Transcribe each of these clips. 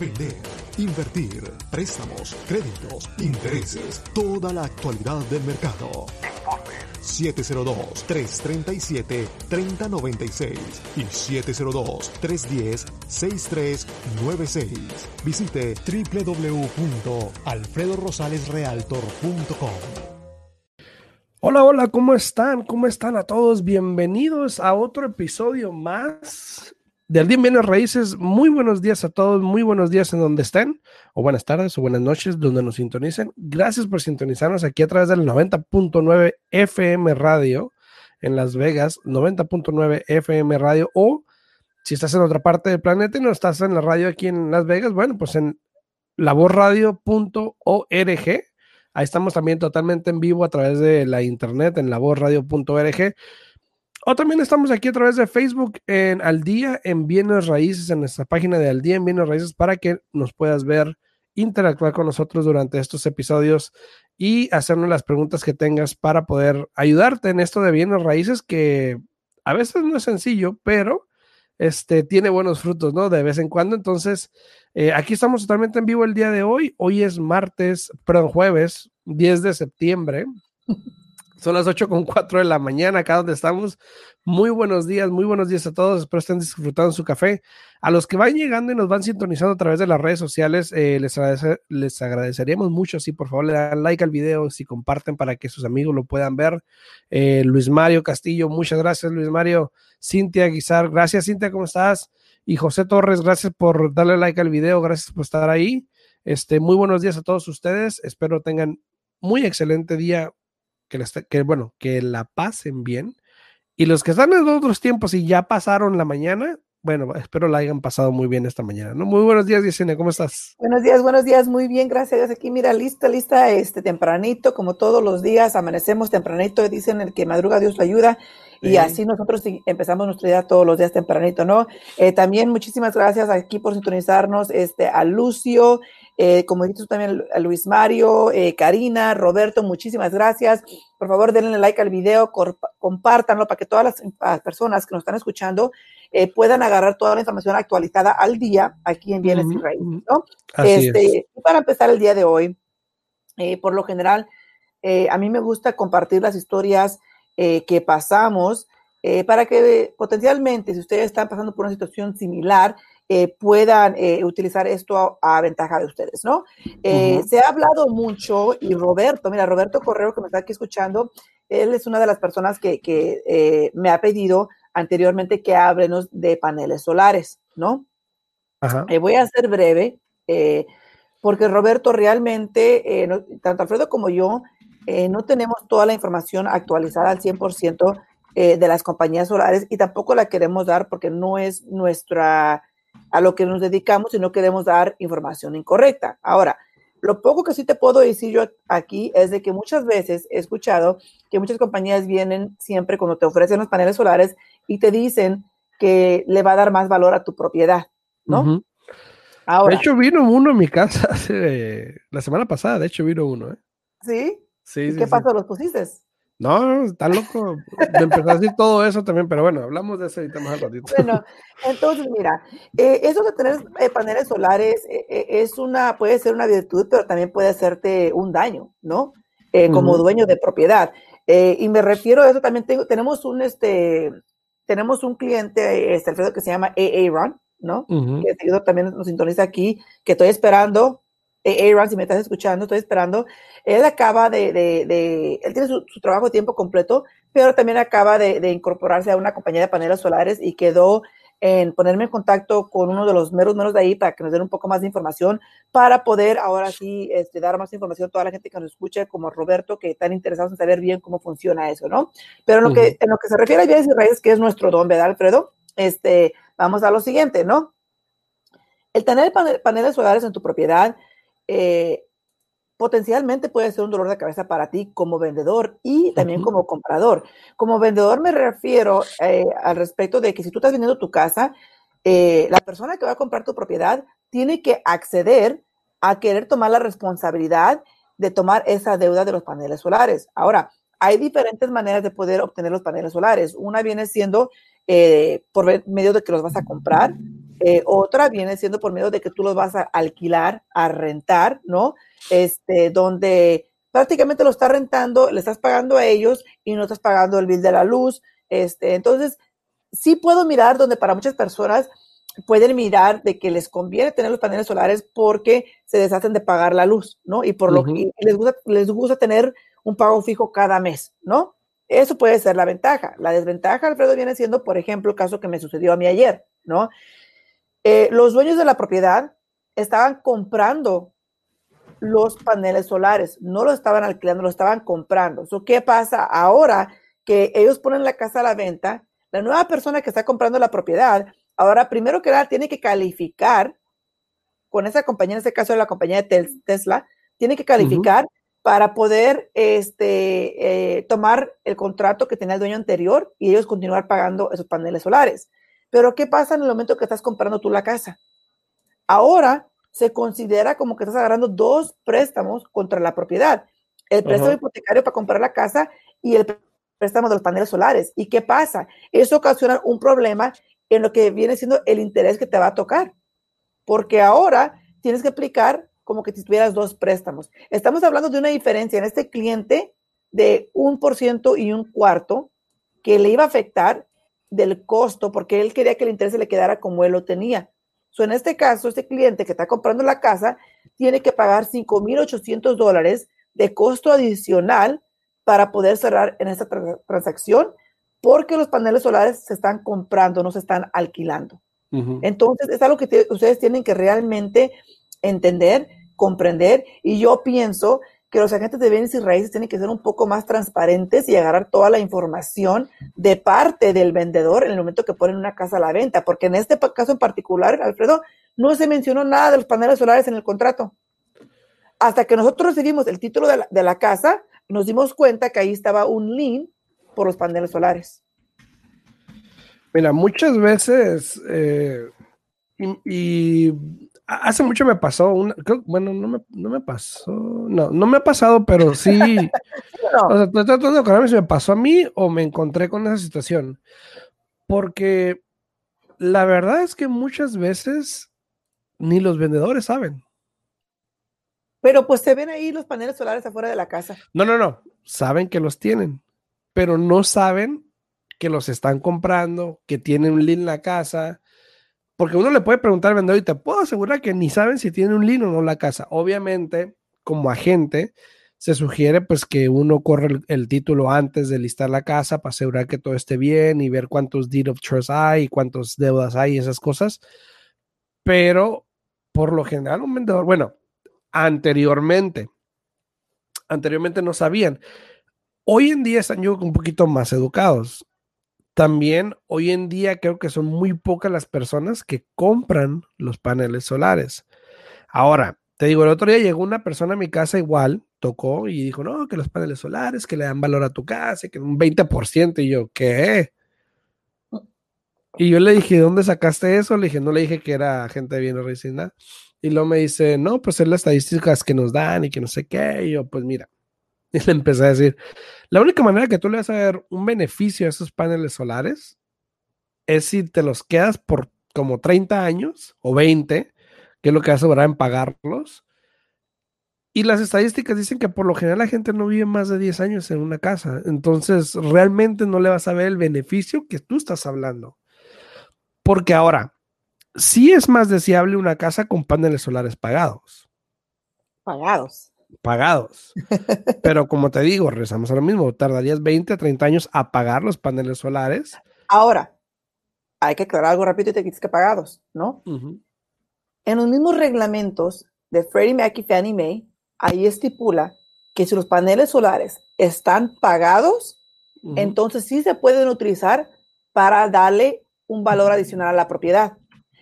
vender, invertir, préstamos, créditos, intereses, toda la actualidad del mercado. 702-337-3096 y 702-310-6396. Visite www.alfredorosalesrealtor.com. Hola, hola, ¿cómo están? ¿Cómo están a todos? Bienvenidos a otro episodio más de Día Bienes Raíces. Muy buenos días a todos, muy buenos días en donde estén, o buenas tardes o buenas noches donde nos sintonicen. Gracias por sintonizarnos aquí a través del 90.9 FM Radio en Las Vegas, 90.9 FM Radio, o si estás en otra parte del planeta y no estás en la radio aquí en Las Vegas, bueno, pues en laborradio.org. Ahí estamos también totalmente en vivo a través de la internet en laborradio.org. O también estamos aquí a través de Facebook en Al Día en Bienes Raíces, en nuestra página de Al Día en Bienes Raíces, para que nos puedas ver, interactuar con nosotros durante estos episodios y hacernos las preguntas que tengas para poder ayudarte en esto de bienes raíces que a veces no es sencillo, pero este, tiene buenos frutos, ¿no? De vez en cuando. Entonces, eh, aquí estamos totalmente en vivo el día de hoy. Hoy es martes, perdón, jueves, 10 de septiembre. Son las 8 con 4 de la mañana acá donde estamos. Muy buenos días, muy buenos días a todos. Espero estén disfrutando su café. A los que van llegando y nos van sintonizando a través de las redes sociales, eh, les, agradece, les agradeceríamos mucho si por favor le dan like al video, si comparten para que sus amigos lo puedan ver. Eh, Luis Mario Castillo, muchas gracias Luis Mario. Cintia Guizar, gracias Cintia, ¿cómo estás? Y José Torres, gracias por darle like al video, gracias por estar ahí. Este, muy buenos días a todos ustedes. Espero tengan muy excelente día, que, les, que bueno, que la pasen bien. Y los que están en otros tiempos y ya pasaron la mañana, bueno, espero la hayan pasado muy bien esta mañana, ¿no? Muy buenos días, Yesenia, ¿cómo estás? Buenos días, buenos días, muy bien, gracias. Aquí, mira, lista, lista, este, tempranito, como todos los días, amanecemos tempranito, dicen el que madruga Dios lo ayuda, y así nosotros empezamos nuestra día todos los días tempranito, ¿no? Eh, también muchísimas gracias aquí por sintonizarnos, este, a Lucio, eh, como dijiste también, a Luis Mario, eh, Karina, Roberto, muchísimas gracias. Por favor, denle like al video, compártanlo para que todas las, personas que nos están escuchando eh, puedan agarrar toda la información actualizada al día aquí en Bienes y Raíces, ¿no? Este, para empezar el día de hoy, por lo general, a mí me gusta compartir las historias que pasamos para que potencialmente, si ustedes están pasando por una situación similar, eh, puedan eh, utilizar esto a, ventaja de ustedes, ¿no? Eh, se ha hablado mucho y Roberto, mira, Roberto Correo que me está aquí escuchando, él es una de las personas que, que me ha pedido anteriormente que háblenos de paneles solares, ¿no? voy a ser breve, porque Roberto realmente, tanto Alfredo como yo, no tenemos toda la información actualizada al 100% de las compañías solares y tampoco la queremos dar porque no es nuestra a lo que nos dedicamos y no queremos dar información incorrecta. Ahora, lo poco que sí te puedo decir yo aquí es de que muchas veces he escuchado que muchas compañías vienen siempre cuando te ofrecen los paneles solares y te dicen que le va a dar más valor a tu propiedad, ¿no? Ahora, de hecho, vino uno en mi casa la semana pasada, de hecho, vino uno, ¿eh? ¿Sí? Sí. ¿Qué pasó? ¿Los pusiste? No, está loco. De empezar a decir todo eso también, pero bueno, hablamos de eso ahorita más al ratito. Bueno, entonces mira, eh, eso de tener eh, paneles solares eh, es una, puede ser una virtud, pero también puede hacerte un daño, ¿no? como dueño de propiedad. y me refiero a eso también, tengo, tenemos un, este, tenemos un cliente, este, Alfredo, que se llama AA Run, ¿no? Que también nos sintoniza aquí, que estoy esperando Aaron, si me estás escuchando, estoy esperando. Él acaba de, de, de él tiene su, trabajo de tiempo completo, pero también acaba de, de, incorporarse a una compañía de paneles solares y quedó en ponerme en contacto con uno de los meros meros de ahí para que nos den un poco más de información para poder ahora sí este, dar más información a toda la gente que nos escuche, como Roberto, que están interesados en saber bien cómo funciona eso, ¿no? Pero en lo, que, en lo que se refiere a bienes y raíces, que es nuestro don, ¿verdad, Alfredo? Este, vamos a lo siguiente, ¿no? El tener paneles solares en tu propiedad eh, potencialmente puede ser un dolor de cabeza para ti como vendedor y también como comprador. Como vendedor me refiero eh, al respecto de que si tú estás vendiendo tu casa, eh, la persona que va a comprar tu propiedad tiene que acceder a querer tomar la responsabilidad de tomar esa deuda de los paneles solares. Ahora, hay diferentes maneras de poder obtener los paneles solares. Una viene siendo por medio de que los vas a comprar Eh, otra viene siendo por medio de que tú los vas a alquilar, a rentar, ¿no? Este, donde prácticamente lo estás rentando, le estás pagando a ellos y no estás pagando el bill de la luz. Este, entonces, sí puedo mirar donde para muchas personas pueden mirar de que les conviene tener los paneles solares porque se deshacen de pagar la luz, ¿no? Y por lo que les gusta, les gusta tener un pago fijo cada mes, ¿no? Eso puede ser la ventaja. La desventaja, Alfredo, viene siendo, por ejemplo, el caso que me sucedió a mí ayer, ¿no? Eh, los dueños de la propiedad estaban comprando los paneles solares, no lo estaban alquilando, lo estaban comprando. ¿Qué pasa ahora que ellos ponen la casa a la venta? La nueva persona que está comprando la propiedad, ahora primero que nada tiene que calificar con esa compañía, en este caso la compañía de Tesla, tiene que calificar para poder este, eh, tomar el contrato que tenía el dueño anterior y ellos continuar pagando esos paneles solares. Pero ¿qué pasa en el momento que estás comprando tú la casa? Ahora se considera como que estás agarrando dos préstamos contra la propiedad. El préstamo hipotecario para comprar la casa y el préstamo de los paneles solares. ¿Y qué pasa? Eso ocasiona un problema en lo que viene siendo el interés que te va a tocar. Porque ahora tienes que aplicar como que si tuvieras dos préstamos. Estamos hablando de una diferencia en este cliente de un por ciento y un cuarto que le iba a afectar del costo porque él quería que el interés se le quedara como él lo tenía. So, en este caso, este cliente que está comprando la casa tiene que pagar 5.800 dólares de costo adicional para poder cerrar en esta transacción porque los paneles solares se están comprando, no se están alquilando. Entonces, es algo que ustedes tienen que realmente entender, comprender y yo pienso que los agentes de bienes y raíces tienen que ser un poco más transparentes y agarrar toda la información de parte del vendedor en el momento que ponen una casa a la venta, porque en este caso en particular, Alfredo, no se mencionó nada de los paneles solares en el contrato. Hasta que nosotros recibimos el título de la, casa, nos dimos cuenta que ahí estaba un lien por los paneles solares. Mira, muchas veces, eh, y Hace mucho me pasó, una, bueno, no me, no me, pasó, no, no me ha pasado, pero sí. O sea, estoy tratando de acordarme si me pasó a mí o me encontré con esa situación. Porque la verdad es que muchas veces ni los vendedores saben. Pero pues se ven ahí los paneles solares afuera de la casa. No, no, no. Saben que los tienen, pero no saben que los están comprando, que tienen un link en la casa, porque uno le puede preguntar al vendedor y te puedo asegurar que ni saben si tiene un lino o no la casa. Obviamente, como agente, se sugiere pues que uno corre el, título antes de listar la casa para asegurar que todo esté bien y ver cuántos deed of trust hay, cuántas deudas hay y esas cosas. Pero por lo general un vendedor, bueno, anteriormente, anteriormente no sabían. Hoy en día están yo un poquito más educados también hoy en día creo que son muy pocas las personas que compran los paneles solares. Ahora, te digo, el otro día llegó una persona a mi casa igual, tocó y dijo, no, que los paneles solares, que le dan valor a tu casa, que un 20%. Y yo, ¿qué? Y yo le dije, ¿dónde sacaste eso? Le dije, no le dije que era gente bienes raíces, Y luego me dice, no, pues es las estadísticas que nos dan y que no sé qué. Y yo, pues mira, Y le empecé a decir, la única manera que tú le vas a dar un beneficio a esos paneles solares es si te los quedas por como 30 años o 20, que es lo que vas a durar en pagarlos. Y las estadísticas dicen que por lo general la gente no vive más de 10 años en una casa. Entonces, realmente no le vas a ver el beneficio que tú estás hablando. Porque ahora, sí es más deseable una casa con paneles solares pagados. Pagados pagados. Pero como te digo, rezamos a lo mismo, tardarías 20 a 30 años a pagar los paneles solares. Ahora, hay que aclarar algo rápido y te quites que pagados, ¿no? En los mismos reglamentos de Freddie Mac y Fannie Mae, ahí estipula que si los paneles solares están pagados, entonces sí se pueden utilizar para darle un valor adicional a la propiedad.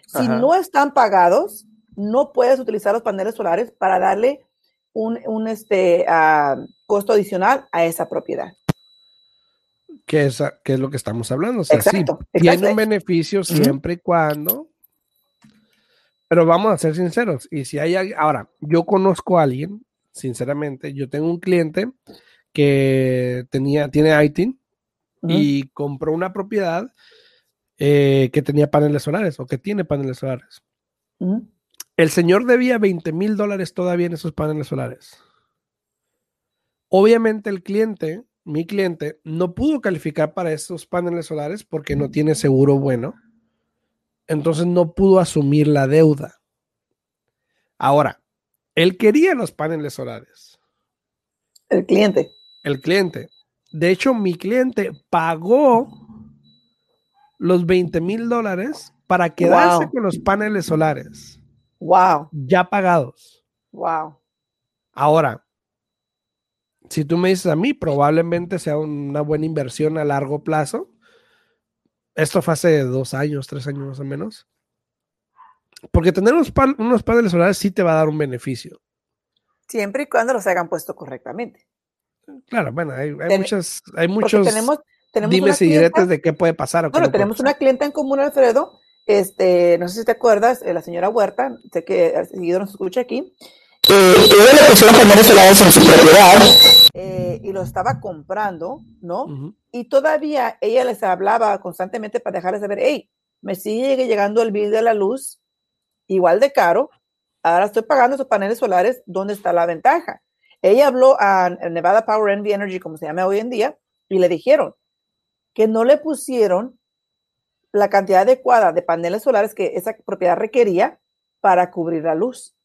Si no están pagados, no puedes utilizar los paneles solares para darle un, este, ah, costo adicional a esa propiedad. ¿Qué es, es lo que estamos hablando? O sea, sí, tiene un beneficio siempre y cuando. Pero vamos a ser sinceros. Y si hay ahora, yo conozco a alguien, sinceramente, yo tengo un cliente que tenía, tiene ITIN y compró una propiedad eh, que tenía paneles solares o que tiene paneles solares. El señor debía 20 mil dólares todavía en esos paneles solares. Obviamente el cliente, mi cliente, no pudo calificar para esos paneles solares porque no tiene seguro bueno. Entonces no pudo asumir la deuda. Ahora, él quería los paneles solares. El cliente. El cliente. De hecho, mi cliente pagó los 20 mil dólares para quedarse con los paneles solares. Wow. Ya pagados. Wow. Ahora, si tú me dices a mí, probablemente sea una buena inversión a largo plazo. Esto fue hace dos años, tres años más o menos. Porque tener unos, paneles solares sí te va a dar un beneficio. Siempre y cuando los hayan puesto correctamente. Claro, bueno, hay, muchas, hay muchos tenemos, tenemos dimes y diretes de qué puede pasar. bueno, tenemos una clienta en común, Alfredo, este, no sé si te acuerdas, eh, la señora Huerta, sé que el seguidor nos escucha aquí, eh, ella le pusieron paneles solares en su propiedad eh, y lo estaba comprando, ¿no? Y todavía ella les hablaba constantemente para dejarles saber, hey, me sigue llegando el bill de la luz igual de caro, ahora estoy pagando esos paneles solares, ¿dónde está la ventaja? Ella habló a Nevada Power Envy Energy, como se llama hoy en día, y le dijeron que no le pusieron la cantidad adecuada de paneles solares que esa propiedad requería para cubrir la luz.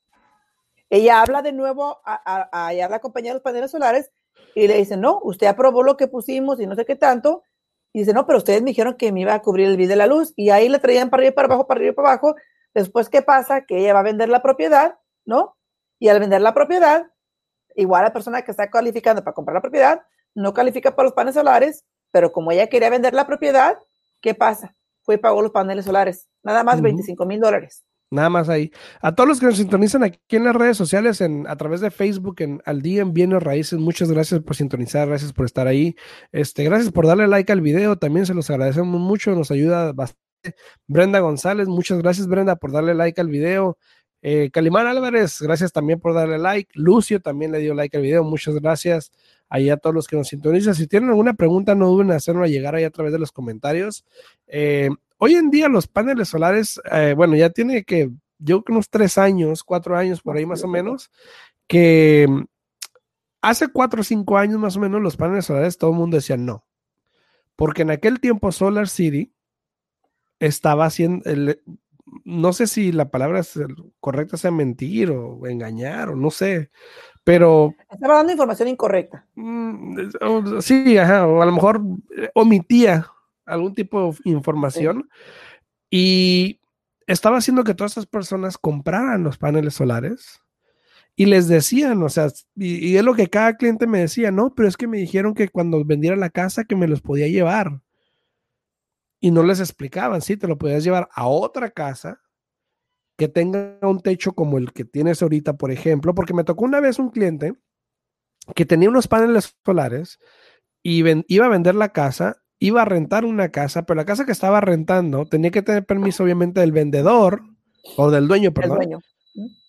Ella habla de nuevo a, a, la compañía de los paneles solares y le dice, no, usted aprobó lo que pusimos y no sé qué tanto. Y dice, no, pero ustedes me dijeron que me iba a cubrir el bill de la luz. Y ahí le traían para arriba para abajo, para arriba para abajo. Después, ¿qué pasa? Que ella va a vender la propiedad, ¿no? Y al vender la propiedad, igual la persona que está calificando para comprar la propiedad, no califica para los paneles solares, pero como ella quería vender la propiedad, ¿qué pasa? Fue y pagó los paneles solares. Nada más 25 mil dólares. Nada más ahí. A todos los que nos sintonizan aquí en las redes sociales, en, a través de Facebook, en Al Día en Bienes Raíces, muchas gracias por sintonizar, gracias por estar ahí. Este, gracias por darle like al video, también se los agradecemos mucho, nos ayuda bastante. Brenda González, muchas gracias Brenda por darle like al video. Eh, Calimán Álvarez, gracias también por darle like. Lucio también le dio like al video, muchas gracias ahí a todos los que nos sintonizan. Si tienen alguna pregunta, no duden en hacerlo llegar ahí a través de los comentarios. Eh, hoy en día los paneles solares, eh, bueno, ya tiene que, yo creo unos tres años, cuatro años por ahí más o menos, que hace cuatro o cinco años más o menos los paneles solares todo el mundo decía no. Porque en aquel tiempo Solar City estaba haciendo, no sé si la palabra correcta sea mentir o engañar o no sé, pero... Estaba dando información incorrecta. Mm, sí, ajá, o a lo mejor eh, omitía algún tipo de información y estaba haciendo que todas esas personas compraran los paneles solares y les decían, o sea, y, y, es lo que cada cliente me decía, no, pero es que me dijeron que cuando vendiera la casa que me los podía llevar. Y no les explicaban, sí, te lo podías llevar a otra casa que tenga un techo como el que tienes ahorita, por ejemplo, porque me tocó una vez un cliente que tenía unos paneles solares y iba a vender la casa, iba a rentar una casa, pero la casa que estaba rentando tenía que tener permiso obviamente del vendedor o del dueño, perdón,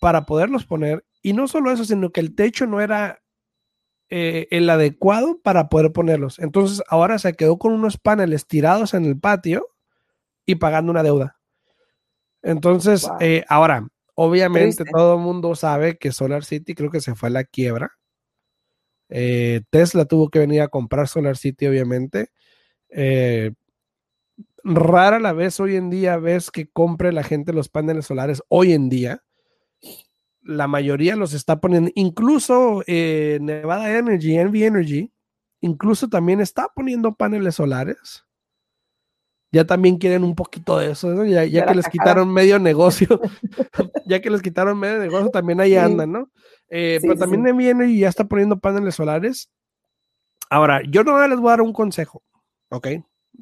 para poderlos poner. Y no solo eso, sino que el techo no era eh, el adecuado para poder ponerlos. Entonces ahora se quedó con unos paneles tirados en el patio y pagando una deuda. Entonces, eh, ahora, obviamente todo el mundo sabe que Solar City creo que se fue a la quiebra. Eh, Tesla tuvo que venir a comprar Solar City, obviamente. Rara la vez hoy en día ves que compre la gente los paneles solares hoy en día. La mayoría los está poniendo, incluso Nevada Energy, Envy Energy, incluso también está poniendo paneles solares ya también quieren un poquito de eso, ya, que les quitaron medio negocio, ya que les quitaron medio negocio, también ahí andan, ¿no? Eh, pero también viene y ya está poniendo paneles solares. Ahora, yo no les voy a dar un consejo, ¿ok?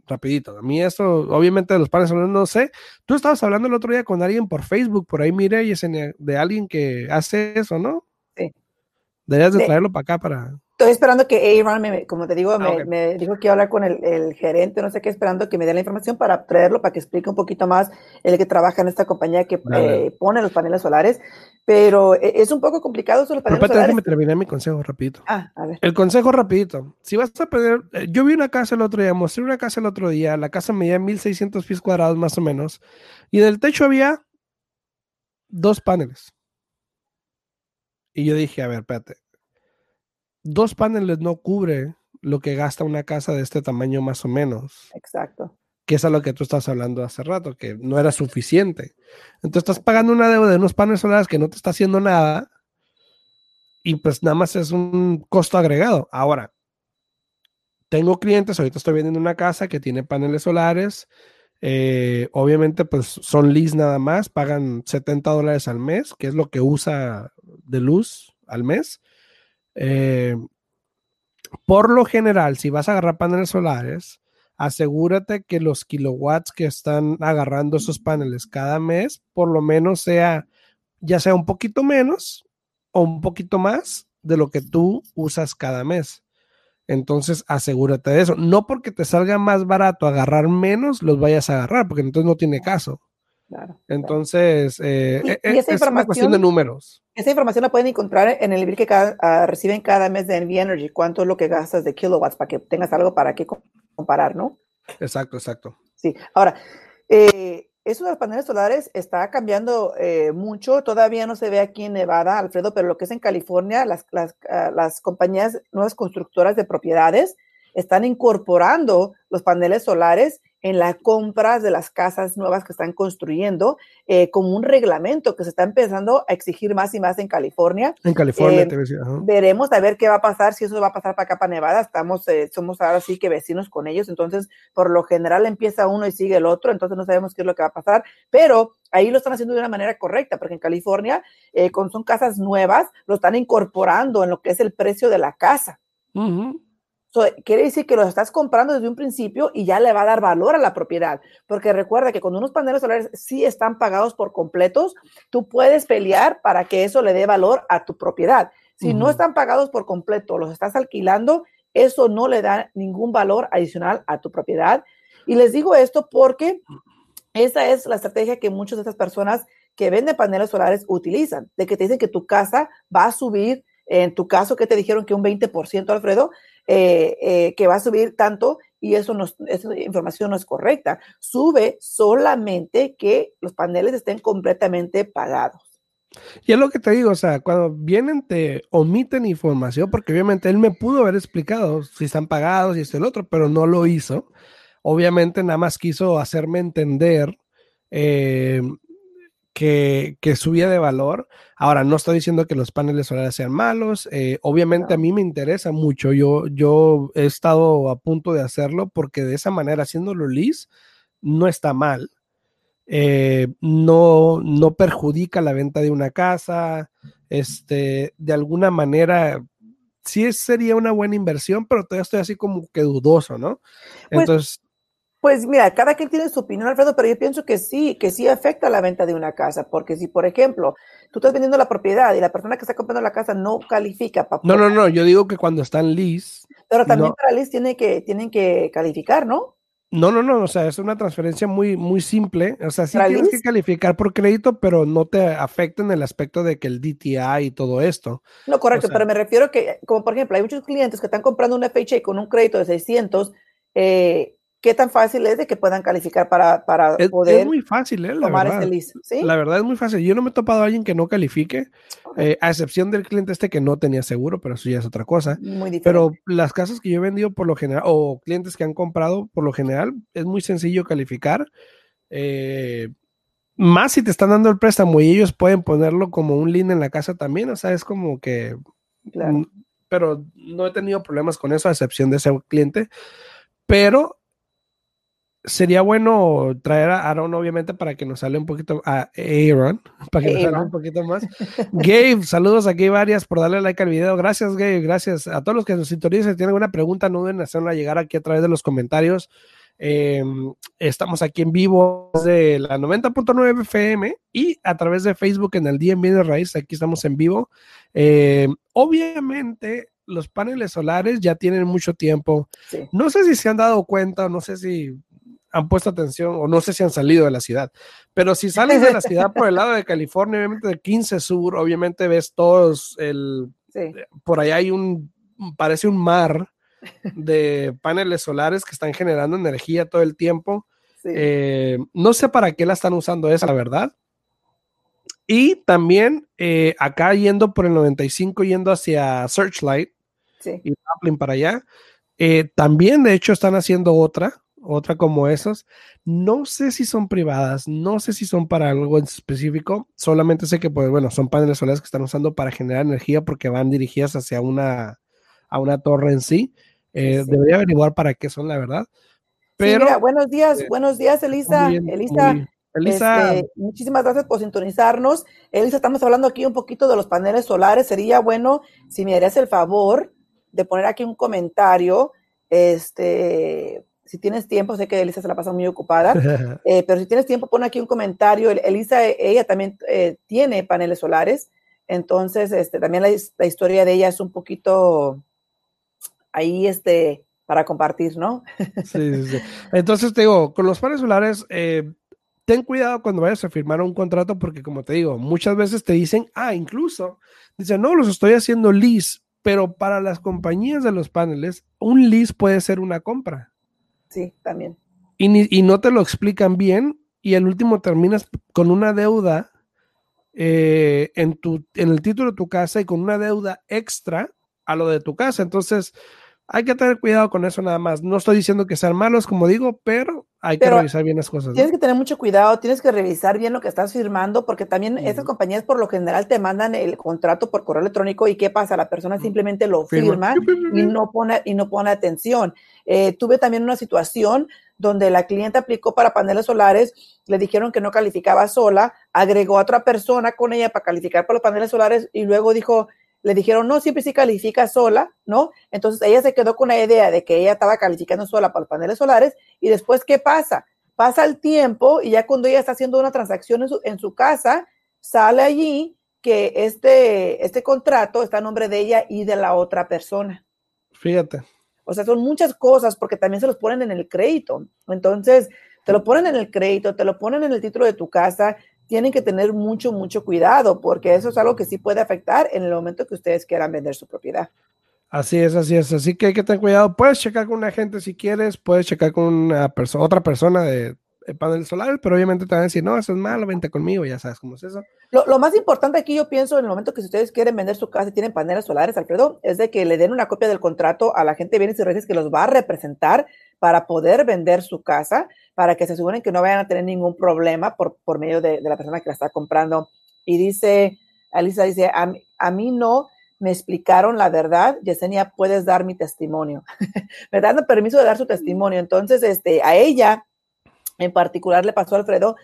Rapidito. A mí esto, obviamente, de los solares no sé. Tú estabas hablando el otro día con alguien por Facebook, por ahí mire, y es de alguien que hace eso, ¿no? Sí. Deberías de traerlo para acá para Estoy esperando que Aaron, como te digo, ah, me, dijo que iba a hablar con el, gerente, no sé qué, esperando que me dé la información para traerlo, para que explique un poquito más el que trabaja en esta compañía que eh, pone los paneles solares. Pero e, es un poco complicado eso. Pero déjame terminar mi consejo rapidito. Ah, a ver. El consejo rapidito. Si vas a pedir, eh, yo vi una casa el otro día, mostré una casa el otro día, la casa medía 1600 pies cuadrados más o menos, y del techo había dos paneles. Y yo dije, a ver, espérate, dos paneles no cubre lo que gasta una casa de este tamaño más o menos. Exacto que es a lo que tú estás hablando hace rato, que no era suficiente. Entonces estás pagando una deuda de unos paneles solares que no te está haciendo nada y pues nada más es un costo agregado. Ahora, tengo clientes, ahorita estoy vendiendo una casa que tiene paneles solares, eh, obviamente pues son lease nada más, pagan 70 dólares al mes, que es lo que usa de luz al mes. Eh, por lo general, si vas a agarrar paneles solares, asegúrate que los kilowatts que están agarrando esos paneles cada mes, por lo menos sea, ya sea un poquito menos o un poquito más de lo que tú usas cada mes. Entonces, asegúrate de eso. No porque te salga más barato agarrar menos, los vayas a agarrar, porque entonces no tiene caso. Entonces, eh, e, e, es una cuestión de números. Esa información la pueden encontrar en el bill que ah, reciben cada mes de Envy Energy, cuánto es lo que gastas de kilowatts, para que tengas algo para que comparar, ¿no? Exacto, exacto. Sí, ahora, eh, eso de los paneles solares está cambiando eh, mucho, todavía no se ve aquí en Nevada, Alfredo, pero lo que es en California, las, las, ah, las compañías, nuevas constructoras de propiedades, están incorporando los paneles solares en las compras de las casas nuevas que están construyendo, eh, como un reglamento que se está empezando a exigir más y más en California. En California, eh, te decía. Veremos a ver qué va a pasar, si eso va a pasar para acá, para Nevada. Estamos, eh, somos ahora sí que vecinos con ellos, entonces por lo general empieza uno y sigue el otro, entonces no sabemos qué es lo que va a pasar, pero ahí lo están haciendo de una manera correcta, porque en California, con son casas nuevas, lo están incorporando en lo que es el precio de la casa quiere decir que los estás comprando desde un principio y ya le va a dar valor a la propiedad. Porque recuerda que cuando unos paneles solares sí están pagados por completos, tú puedes pelear para que eso le dé valor a tu propiedad. Si no están pagados por completo, los estás alquilando, eso no le da ningún valor adicional a tu propiedad. Y les digo esto porque esa es la estrategia que muchas de estas personas que venden paneles solares utilizan, de que te dicen que tu casa va a subir, en tu caso que te dijeron que un 20%, Alfredo, eh, eh, que va a subir tanto y eso no, esa información no es correcta. Sube solamente que los paneles estén completamente pagados. Y es lo que te digo, o sea, cuando vienen te omiten información, porque obviamente él me pudo haber explicado si están pagados y esto y el otro, pero no lo hizo. Obviamente nada más quiso hacerme entender eh, que, subía de valor. Ahora, no estoy diciendo que los paneles solares sean malos. Eh, obviamente a mí me interesa mucho. Yo, yo he estado a punto de hacerlo porque de esa manera, haciéndolo lis, no está mal. Eh, no, no perjudica la venta de una casa. Este, de alguna manera, sí sería una buena inversión, pero todavía estoy así como que dudoso, ¿no? Pues Entonces, pues mira, cada quien tiene su opinión, Alfredo, pero yo pienso que sí, que sí afecta la venta de una casa, porque si, por ejemplo, tú estás vendiendo la propiedad y la persona que está comprando la casa no califica para... No, no, no, yo digo que cuando está en lease... Pero también para lease tiene que, tienen que calificar, ¿no? No, no, no, o sea, es una transferencia muy, muy simple. O sea, sí tienes que calificar por crédito, pero no te afecta en el aspecto de que el DTI y todo esto. No, correcto, pero me refiero que, como por ejemplo, hay muchos clientes que están comprando un FHA con un crédito de 600, eh, ¿Qué tan fácil es de que puedan calificar para, para poder es muy fácil, ¿eh? la tomar verdad. este La verdad es muy fácil. Yo no me he topado a alguien que no califique, eh, a excepción del cliente este que no tenía seguro, pero eso ya es otra cosa. Muy diferente. Pero las casas que yo he vendido por lo general, o clientes que han comprado por lo general, es muy sencillo calificar. Eh, más si te están dando el préstamo y ellos pueden ponerlo como un link en la casa también, o sea, es como que... Claro. Mm, pero no he tenido problemas con eso, a excepción de ese cliente. Pero sería bueno traer a Aaron, obviamente, para que nos hable un poquito, a Aaron, para que nos hable un poquito más. Gabe, saludos aquí varias por darle like al video. Gracias, Gabe, gracias. A todos los que nos sintonizan, si tienen alguna pregunta, no deben hacerla llegar aquí a través de los comentarios. Em, estamos aquí en vivo de la 90.9 FM y a través de Facebook en el día en de raíz. Aquí estamos en vivo. Em, obviamente, los paneles solares ya tienen mucho tiempo. No sé si se han dado cuenta, no sé si han puesto atención, o no sé si han salido de la ciudad, pero si sales de la ciudad por el lado de California, obviamente de 15 Sur, obviamente ves todos el... Por allá hay un, parece un mar de paneles solares que están generando energía todo el tiempo. Eh, no sé para qué la están usando esa, la verdad. Y también eh, acá yendo por el 95, yendo hacia Searchlight y Dublin para allá, eh, también de hecho están haciendo otra, otra como esas. No sé si son privadas, no sé si son para algo en específico, solamente sé que pues bueno, son paneles solares que están usando para generar energía porque van dirigidas hacia una, a una torre en sí. Eh, debería averiguar para qué son, la verdad. Pero, buenos días, buenos días, Elisa. Elisa, Elisa. Este, muchísimas gracias por sintonizarnos. Elisa, estamos hablando aquí un poquito de los paneles solares. Sería bueno si me harías el favor de poner aquí un comentario. Este, si tienes tiempo, sé que Elisa se la pasa muy ocupada, eh, pero si tienes tiempo, pon aquí un comentario. Elisa, ella también eh, tiene paneles solares. Entonces, este, también la, historia de ella es un poquito ahí, este, para compartir, ¿no? sí, sí, sí. Entonces, te digo, con los paneles solares, eh, ten cuidado cuando vayas a firmar un contrato porque como te digo, muchas veces te dicen, ah, incluso, dicen, no, los estoy haciendo lease, pero para las compañías de los paneles, un lease puede ser una compra. Sí, también. Y, y no te lo explican bien y al último terminas con una deuda eh, en, tu, en el título de tu casa y con una deuda extra a lo de tu casa. Entonces, hay que tener cuidado con eso nada más. No estoy diciendo que sean malos, como digo, pero hay que revisar bien las cosas. Tienes que tener mucho cuidado, tienes que revisar bien lo que estás firmando, porque también estas compañías por lo general te mandan el contrato por correo electrónico y qué pasa, la persona simplemente lo firma, y no pone y no pone atención. Eh, tuve también una situación donde la cliente aplicó para paneles solares, le dijeron que no calificaba sola, agregó a otra persona con ella para calificar para los paneles solares y luego dijo, le dijeron, no, siempre sí califica sola, ¿no? Entonces ella se quedó con la idea de que ella estaba calificando sola para los paneles solares y después, ¿qué pasa? Pasa el tiempo y ya cuando ella está haciendo una transacción en su, casa, sale allí que este, este contrato está a nombre de ella y de la otra persona. Fíjate. O sea, son muchas cosas porque también se los ponen en el crédito. Entonces, te lo ponen en el crédito, te lo ponen en el título de tu casa tienen que tener mucho, mucho cuidado porque eso es algo que sí puede afectar en el momento que ustedes quieran vender su propiedad. Así es, así es. Así que hay que tener cuidado. Puedes checar con un agente si quieres, puedes checar con una persona, otra persona de, paneles solares, pero obviamente te van a decir, no, eso es malo, vente conmigo, ya sabes cómo es eso. Lo, lo, más importante aquí, yo pienso, en el momento que si ustedes quieren vender su casa y tienen paneles solares, Alfredo, es de que le den una copia del contrato a la gente de bienes y redes que los va a representar para poder vender su casa, para que se aseguren que no vayan a tener ningún problema por, por medio de, la persona que la está comprando. Y dice, Alisa dice, a, mí no me explicaron la verdad, Yesenia, puedes dar mi testimonio. me dan permiso de dar su testimonio. Entonces, este, a ella en particular le pasó a Alfredo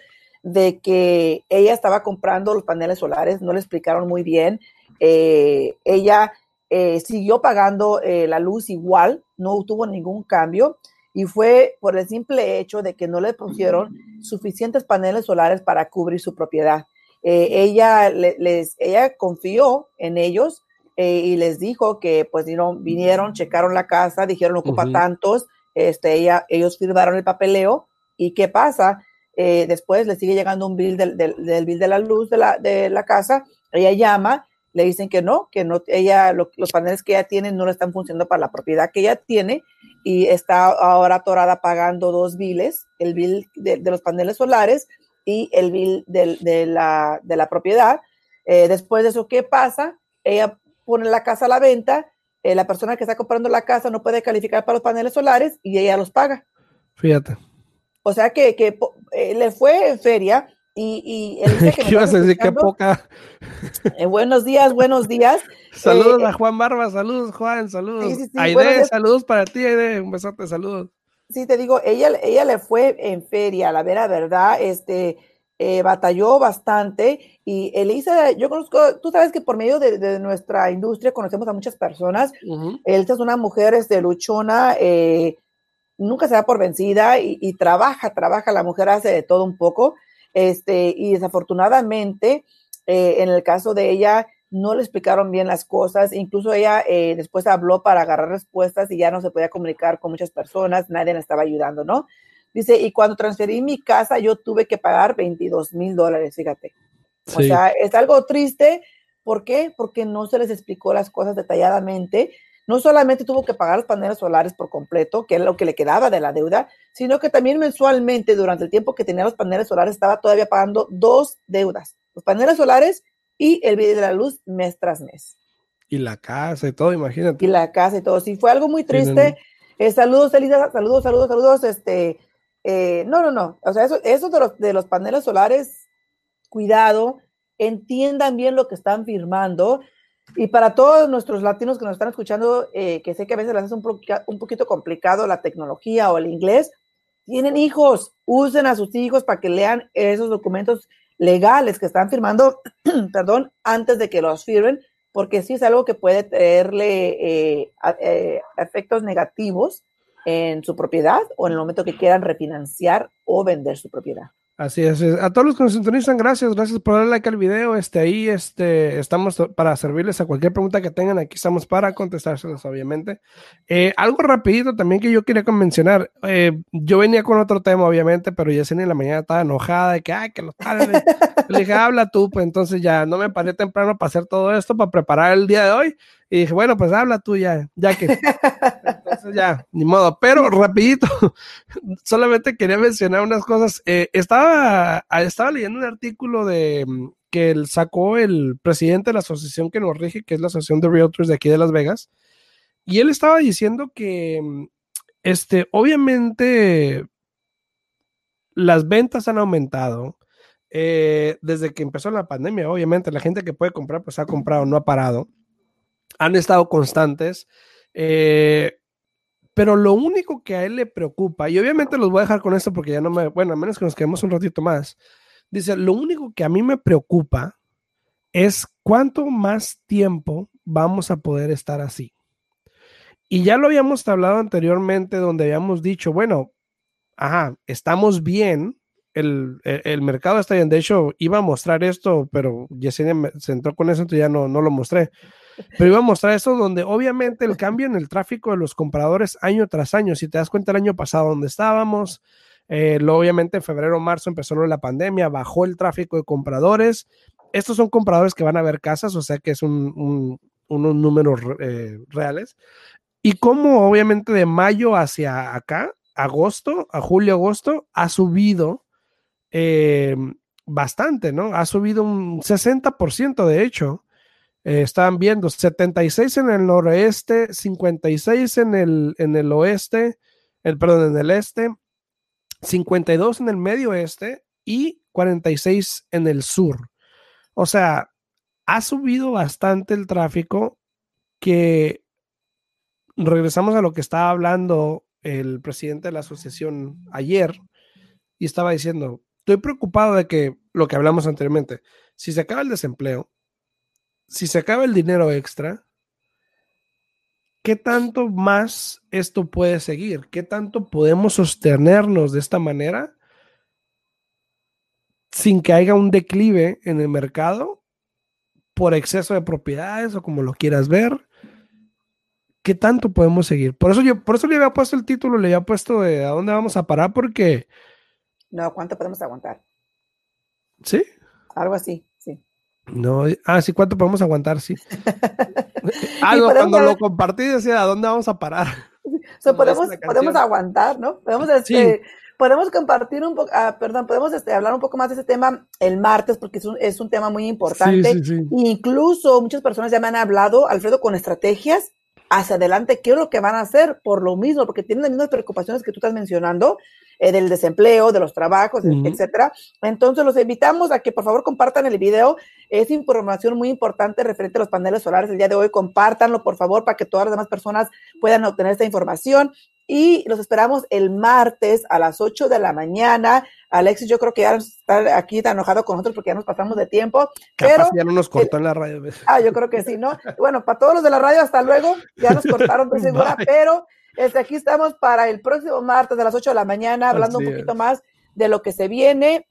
de que ella estaba comprando los paneles solares, no le explicaron muy bien. Eh, ella eh, siguió pagando eh, la luz igual, no tuvo ningún cambio y fue por el simple hecho de que no le pusieron suficientes paneles solares para cubrir su propiedad. Eh, ella, les, ella confió en ellos eh, y les dijo que pues vinieron, checaron la casa, dijeron ocupa tantos, este, ella, ellos firmaron el papeleo y ¿qué pasa? Eh, después le sigue llegando un bill del, del, bill de la luz de la, de la casa, ella llama le dicen que no, que no, ella, los paneles que ella tiene no le están funcionando para la propiedad que ella tiene y está ahora atorada pagando dos biles, el bill de, los paneles solares y el bill de, la, de la, propiedad. Eh, después de eso, ¿qué pasa? Ella pone la casa a la venta, eh, la persona que está comprando la casa no puede calificar para los paneles solares y ella los paga. Fíjate. O sea que, que eh, le fue en feria y, y que ¿Qué ibas a decir? Qué poca. Eh, buenos días, buenos días. saludos eh, a Juan Barba, saludos Juan, saludos. Aide, saludos para ti, Aide, un besote, saludos. Sí, te digo, ella, ella le fue en feria, la vera verdad, este, eh, batalló bastante y Elisa, yo conozco, tú sabes que por medio de, nuestra industria conocemos a muchas personas. Elisa es una mujer este, luchona, nunca se da por vencida y, y, trabaja, trabaja, la mujer hace de todo un poco. Este, y desafortunadamente, eh, en el caso de ella, no le explicaron bien las cosas. Incluso ella eh, después habló para agarrar respuestas y ya no se podía comunicar con muchas personas, nadie le estaba ayudando, ¿no? Dice, y cuando transferí mi casa, yo tuve que pagar 22 mil dólares, fíjate. O sea, es algo triste. ¿Por qué? Porque no se les explicó las cosas detalladamente. No solamente tuvo que pagar los paneles solares por completo, que es lo que le quedaba de la deuda, sino que también mensualmente, durante el tiempo que tenía los paneles solares, estaba todavía pagando dos deudas. Los paneles solares y el video de la luz mes tras mes. Y la casa y todo, imagínate. Y la casa y todo. Sí, fue algo muy triste. Eh, saludos, Elisa, saludos, saludos, saludos. Este, eh, no, no, no. O sea, eso, eso de, los, de los paneles solares, cuidado, entiendan bien lo que están firmando. Y para todos nuestros latinos que nos están escuchando, eh, que sé que a veces les hace un, poquito complicado la tecnología o el inglés, tienen hijos, usen a sus hijos para que lean esos documentos legales que están firmando, perdón, antes de que los firmen, porque sí es algo que puede traerle eh, eh, efectos negativos en su propiedad o en el momento que quieran refinanciar o vender su propiedad. Así es. A todos los que nos sintonizan, gracias, gracias por darle like al video. Este, ahí este, estamos para servirles a cualquier pregunta que tengan. Aquí estamos para contestárselas, obviamente. Eh, algo rapidito también que yo quería mencionar. Eh, yo venía con otro tema, obviamente, pero Yesenia en la mañana estaba enojada de que, ay, que los padres. Le dije, habla tú, pues entonces ya no me paré temprano para hacer todo esto, para preparar el día de hoy. Y dije, bueno, pues habla tú ya, ya que. Entonces ya, ni modo. Pero rapidito, solamente quería mencionar unas cosas. Eh, estaba, estaba leyendo un artículo de mm, que sacó el presidente de la asociación que nos rige, que es la Asociación de Realtors de aquí de Las Vegas. Y él estaba diciendo que, mm, este, obviamente, las ventas han aumentado. Eh, desde que empezó la pandemia, obviamente, la gente que puede comprar, pues ha comprado, no ha parado han estado constantes. Eh, pero lo único que a él le preocupa, y obviamente los voy a dejar con esto porque ya no me, bueno, a menos que nos quedemos un ratito más, dice, lo único que a mí me preocupa es cuánto más tiempo vamos a poder estar así. Y ya lo habíamos hablado anteriormente donde habíamos dicho, bueno, ajá, estamos bien, el, mercado está bien, de hecho iba a mostrar esto, pero Yesenia se entró con eso, entonces ya no, no lo mostré. Pero iba a mostrar eso donde obviamente el cambio en el tráfico de los compradores año tras año, si te das cuenta el año pasado donde estábamos, eh, luego obviamente en febrero, marzo empezó la pandemia, bajó el tráfico de compradores. Estos son compradores que van a ver casas, o sea que es un, unos números eh, reales. Y como obviamente de mayo hacia acá, agosto, a julio, agosto, ha subido eh, bastante, ¿no? Ha subido un 60% de hecho. Eh, estaban viendo 76 en el noroeste, 56 en el, en el oeste, el, perdón, en el este, 52 en el medio oeste y 46 en el sur. O sea, ha subido bastante el tráfico que regresamos a lo que estaba hablando el presidente de la asociación ayer y estaba diciendo, estoy preocupado de que lo que hablamos anteriormente, si se acaba el desempleo, si se acaba el dinero extra, ¿qué tanto más esto puede seguir? ¿Qué tanto podemos sostenernos de esta manera sin que haya un declive en el mercado por exceso de propiedades o como lo quieras ver? ¿Qué tanto podemos seguir? Por eso yo, por eso le había puesto el título, le había puesto de a dónde vamos a parar, porque. No, ¿cuánto podemos aguantar? ¿Sí? Algo así. No, ah, sí, ¿cuánto podemos aguantar? Sí. ah, cuando lo compartí decía, ¿a dónde vamos a parar? podemos, podemos aguantar, ¿no? Podemos, este, podemos compartir un poco, ah, perdón, podemos este, hablar un poco más de ese tema el martes porque es un, es un tema muy importante. Incluso muchas personas ya me han hablado, Alfredo, con estrategias hacia adelante, qué es lo que van a hacer por lo mismo, porque tienen las mismas preocupaciones que tú estás mencionando eh, del desempleo, de los trabajos, etcétera. Entonces los invitamos a que por favor compartan el video. Es información muy importante referente a los paneles solares el día de hoy. Compártanlo por favor para que todas las demás personas puedan obtener esta información. Y los esperamos el martes a las 8 de la mañana. Alexis, yo creo que ya está aquí tan enojado con nosotros porque ya nos pasamos de tiempo. pero ya no nos cortó en la radio. Ah, yo creo que sí, ¿no? Bueno, para todos los de la radio, hasta luego. Ya nos cortaron, de segura, pero este, aquí estamos para el próximo martes a las 8 de la mañana, hablando un poquito más de lo que se viene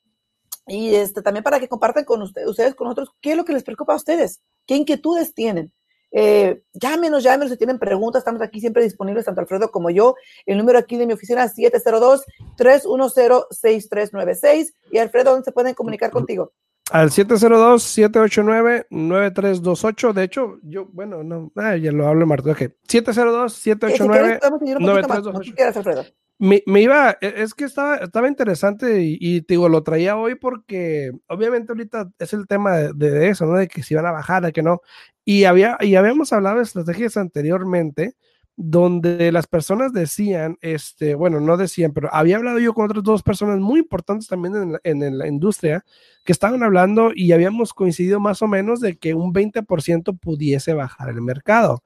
y este, también para que compartan con ustedes con nosotros qué es lo que les preocupa a ustedes, qué inquietudes tienen. Eh, llámenos, llámenos si tienen preguntas. Estamos aquí siempre disponibles, tanto Alfredo como yo. El número aquí de mi oficina es 702-310-6396. Y Alfredo, ¿dónde se pueden comunicar contigo? Al 702-789-9328. De hecho, yo, bueno, no, ah, ya lo hablo Marta. Ok. 702-789-9328 me, iba, e, es que estaba, estaba interesante y, te digo, lo traía hoy porque obviamente ahorita es el tema de, eso, ¿no? De que si van a bajar, de que no. Y, había, y habíamos hablado de estrategias anteriormente donde las personas decían, este, bueno, no decían, pero había hablado yo con otras dos personas muy importantes también en la, en la industria que estaban hablando y habíamos coincidido más o menos de que un 20% pudiese bajar el mercado.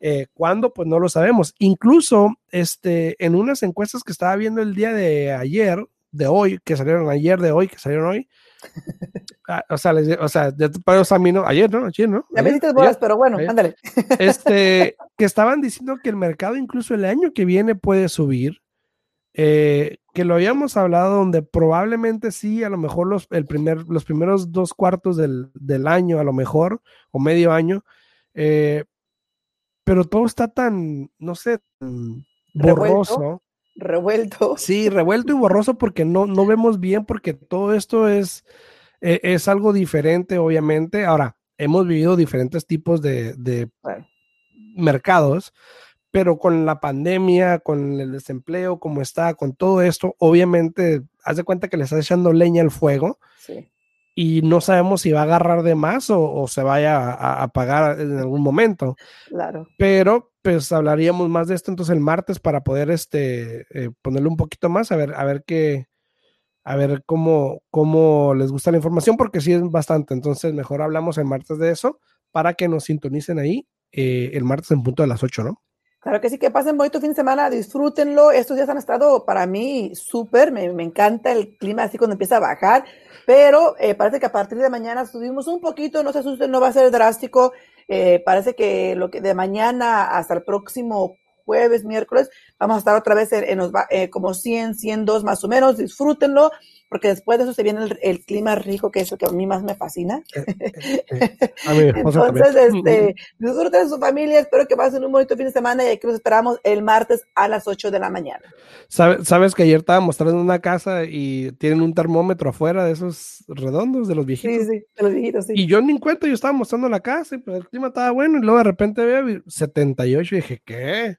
Eh, ¿Cuándo? Pues no lo sabemos. Incluso este, en unas encuestas que estaba viendo el día de ayer, de hoy, que salieron ayer, de hoy, que salieron hoy. Ah, o sea, o sea, para los no, ayer, ¿no? Ayer, ¿no? Ya me bolas, pero bueno, ándale. Este, que estaban diciendo que el mercado incluso el año que viene puede subir. Eh, que lo habíamos hablado donde probablemente sí, a lo mejor los, el primer, los primeros dos cuartos del, del año, a lo mejor, o medio año, eh, pero todo está tan, no sé, borroso. Revuelto. Sí, revuelto y borroso porque no, no vemos bien, porque todo esto es, e, es, algo diferente, obviamente. Ahora, hemos vivido diferentes tipos de, mercados, pero con la pandemia, con el desempleo, como está, con todo esto, obviamente, haz de cuenta que le estás echando leña al fuego. Sí y no sabemos si va a agarrar de más o, se vaya a, apagar en algún momento. Claro. Pero pues hablaríamos más de esto entonces el martes para poder este eh, ponerle un poquito más a ver a ver qué a ver cómo cómo les gusta la información porque sí es bastante entonces mejor hablamos el martes de eso para que nos sintonicen ahí eh, el martes en punto de las 8 no Claro que sí, que pasen bonito fin de semana, disfrútenlo. Estos días han estado para mí súper, me, me, encanta el clima así cuando empieza a bajar, pero eh, parece que a partir de mañana subimos un poquito, no se asusten, no va a ser drástico. Eh, parece que lo que de mañana hasta el próximo jueves, miércoles, vamos a estar otra vez en, en eh, como 100, 102 más o menos, disfrútenlo porque después de eso se viene el, clima rico, que es lo que a mí más me fascina. Eh, eh, eh, Entonces, este, disfruten de su familia, espero que pasen un bonito fin de semana y aquí los esperamos el martes a las 8 de la mañana. ¿Sabes, que ayer estaba mostrando una casa y tienen un termómetro afuera de esos redondos, de los viejitos? Sí, sí, de los viejitos, sí. Y yo ni en cuenta, yo estaba mostrando la casa y pues el clima estaba bueno y luego de repente veo 78 y dije, ¿qué?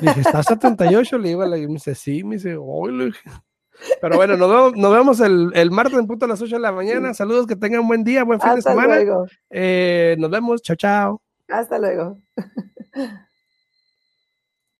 Dije, ¿está 78? Le digo, y me dice, sí, me dice, hoy pero bueno, nos vemos, el, martes en punto a las 8 de la mañana. Saludos, que tengan buen día, buen fin de semana. Eh, nos vemos, chao, chao. Hasta luego.